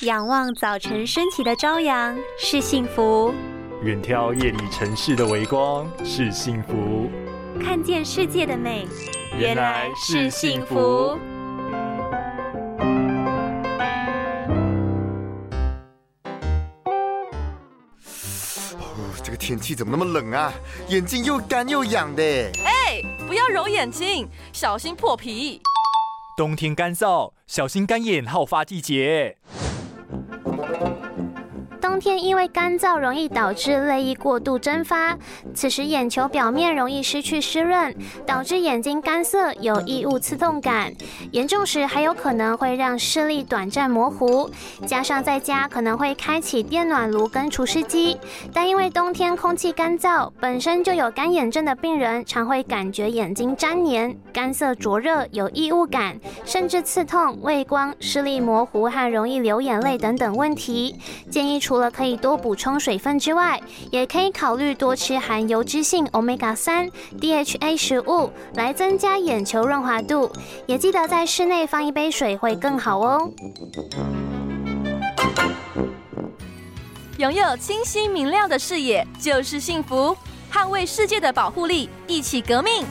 仰望早晨升起的朝阳是幸福，远眺夜里城市的微光是幸福，看见世界的美原来是幸福。这个天气怎么那么冷啊？眼睛又干又痒的。哎，不要揉眼睛，小心破皮。冬天干燥，小心干眼好发季节。冬天因为干燥，容易导致泪液过度蒸发，此时眼球表面容易失去湿润，导致眼睛干涩，有异物刺痛感。严重时还有可能会让视力短暂模糊。加上在家可能会开启电暖炉跟除湿机，但因为冬天空气干燥，本身就有干眼症的病人常会感觉眼睛粘黏、干涩灼热、有异物感，甚至刺痛、畏光、视力模糊和容易流眼泪等等问题。建议除了可以多补充水分之外，也可以考虑多吃含油脂性 omega 三 DHA 食物，来增加眼球润滑度。也记得在室内放一杯水会更好哦。拥有清晰明亮的视野就是幸福，捍卫世界的保护力，一起革命。